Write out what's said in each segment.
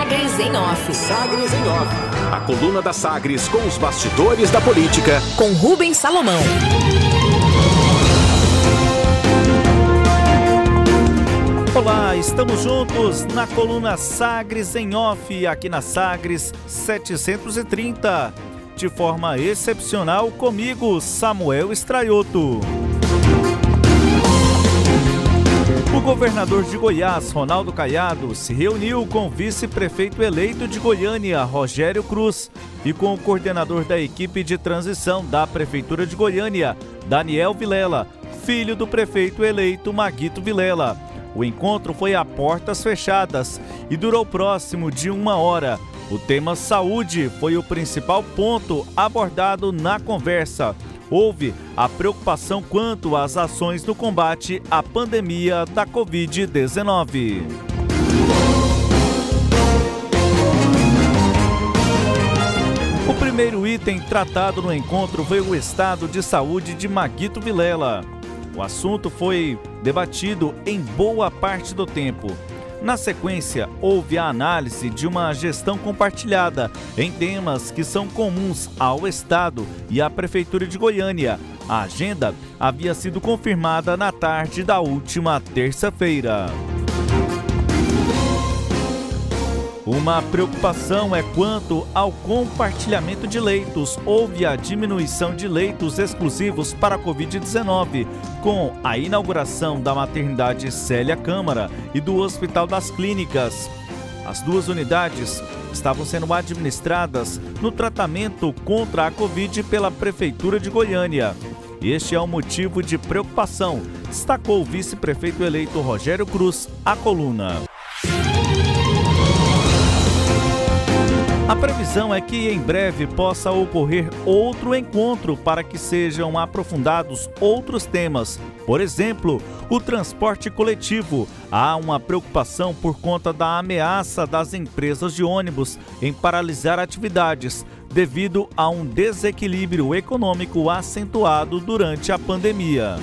Sagres em Off. Sagres em Off. A coluna da Sagres com os bastidores da política. Com Rubens Salomão. Olá, estamos juntos na coluna Sagres em Off, aqui na Sagres 730. De forma excepcional, comigo, Samuel Estraioto. O governador de Goiás, Ronaldo Caiado, se reuniu com o vice-prefeito eleito de Goiânia, Rogério Cruz, e com o coordenador da equipe de transição da Prefeitura de Goiânia, Daniel Vilela, filho do prefeito eleito Maguito Vilela. O encontro foi a portas fechadas e durou próximo de uma hora. O tema saúde foi o principal ponto abordado na conversa. Houve a preocupação quanto às ações no combate à pandemia da Covid-19. O primeiro item tratado no encontro foi o estado de saúde de Maguito Vilela. O assunto foi debatido em boa parte do tempo. Na sequência, houve a análise de uma gestão compartilhada em temas que são comuns ao Estado e à Prefeitura de Goiânia. A agenda havia sido confirmada na tarde da última terça-feira. Uma preocupação é quanto ao compartilhamento de leitos. Houve a diminuição de leitos exclusivos para a Covid-19, com a inauguração da maternidade Célia Câmara e do Hospital das Clínicas. As duas unidades estavam sendo administradas no tratamento contra a Covid pela Prefeitura de Goiânia. Este é um motivo de preocupação, destacou o vice-prefeito eleito Rogério Cruz à coluna. A previsão é que em breve possa ocorrer outro encontro para que sejam aprofundados outros temas. Por exemplo, o transporte coletivo. Há uma preocupação por conta da ameaça das empresas de ônibus em paralisar atividades devido a um desequilíbrio econômico acentuado durante a pandemia.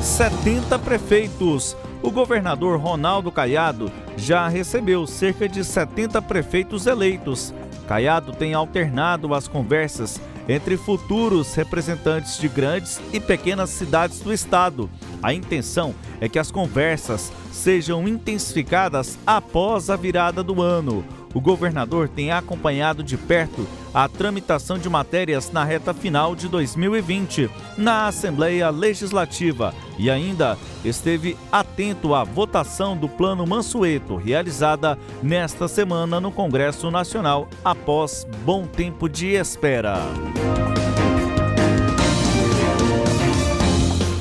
70 prefeitos o governador Ronaldo Caiado já recebeu cerca de 70 prefeitos eleitos. Caiado tem alternado as conversas entre futuros representantes de grandes e pequenas cidades do estado. A intenção é que as conversas sejam intensificadas após a virada do ano. O governador tem acompanhado de perto a tramitação de matérias na reta final de 2020 na Assembleia Legislativa e ainda esteve atento à votação do Plano Mansueto, realizada nesta semana no Congresso Nacional após bom tempo de espera.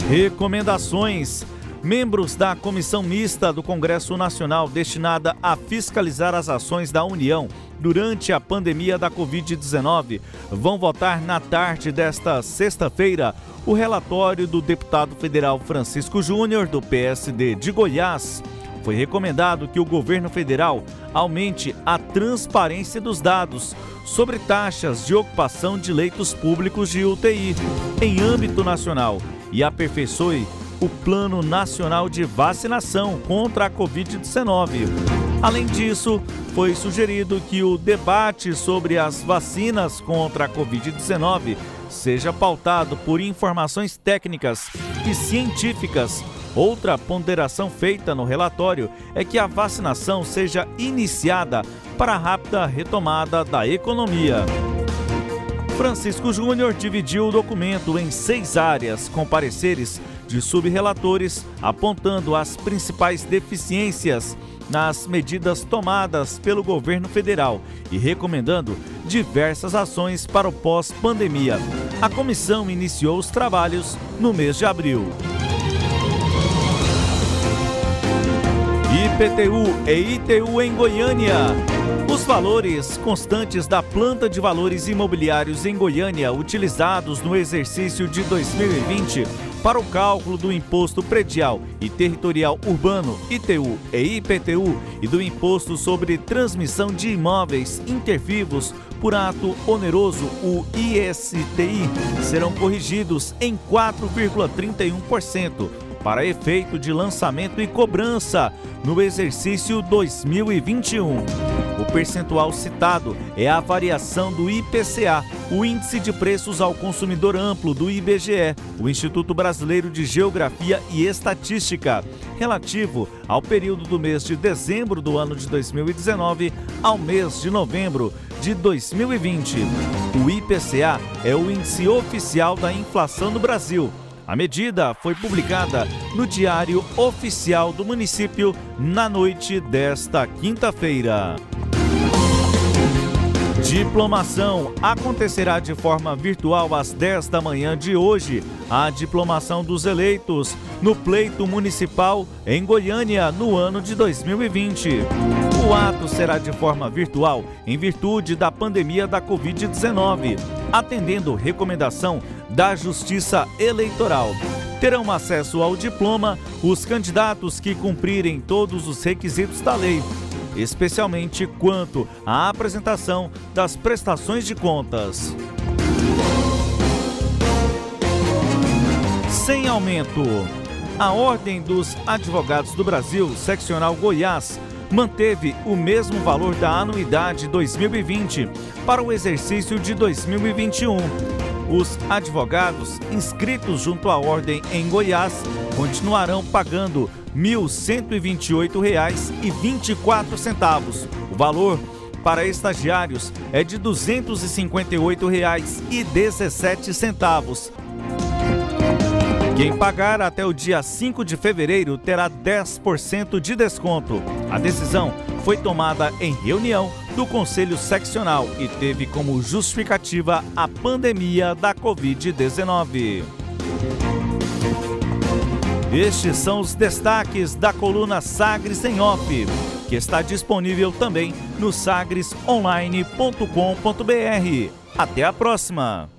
Recomendações. Membros da Comissão Mista do Congresso Nacional destinada a fiscalizar as ações da União durante a pandemia da Covid-19 vão votar na tarde desta sexta-feira o relatório do deputado federal Francisco Júnior, do PSD de Goiás. Foi recomendado que o governo federal aumente a transparência dos dados sobre taxas de ocupação de leitos públicos de UTI em âmbito nacional e aperfeiçoe o Plano Nacional de Vacinação contra a Covid-19. Além disso, foi sugerido que o debate sobre as vacinas contra a Covid-19 seja pautado por informações técnicas e científicas. Outra ponderação feita no relatório é que a vacinação seja iniciada para a rápida retomada da economia. Francisco Júnior dividiu o documento em seis áreas, com pareceres de subrelatores apontando as principais deficiências nas medidas tomadas pelo governo federal e recomendando diversas ações para o pós-pandemia. A comissão iniciou os trabalhos no mês de abril. IPTU e ITU em Goiânia. Os valores constantes da planta de valores imobiliários em Goiânia utilizados no exercício de 2020 para o cálculo do imposto predial e territorial urbano ITU e IPTU e do imposto sobre transmissão de imóveis intervivos por ato oneroso, o ISTI, serão corrigidos em 4,31%. para efeito de lançamento e cobrança no exercício 2021. Percentual citado é a variação do IPCA, o Índice de Preços ao Consumidor Amplo do IBGE, o Instituto Brasileiro de Geografia e Estatística, relativo ao período do mês de dezembro do ano de 2019 ao mês de novembro de 2020. O IPCA é o índice oficial da inflação no Brasil. A medida foi publicada no Diário Oficial do Município na noite desta quinta-feira. Diplomação acontecerá de forma virtual às 10 da manhã de hoje. A diplomação dos eleitos no pleito municipal em Goiânia no ano de 2020. O ato será de forma virtual em virtude da pandemia da Covid-19, atendendo recomendação da Justiça Eleitoral. Terão acesso ao diploma os candidatos que cumprirem todos os requisitos da lei especialmente quanto à apresentação das prestações de contas. Sem aumento. A Ordem dos Advogados do Brasil, seccional Goiás, manteve o mesmo valor da anuidade 2020 para o exercício de 2021. Os advogados inscritos junto à ordem em Goiás continuarão pagando R$ 1.128,24. O valor para estagiários é de R$ 258,17. Quem pagar até o dia 5 de fevereiro terá 10% de desconto. A decisão foi tomada em reunião do Conselho Seccional e teve como justificativa a pandemia da Covid-19. Estes são os destaques da coluna Sagres em Off, que está disponível também no sagresonline.com.br. Até a próxima!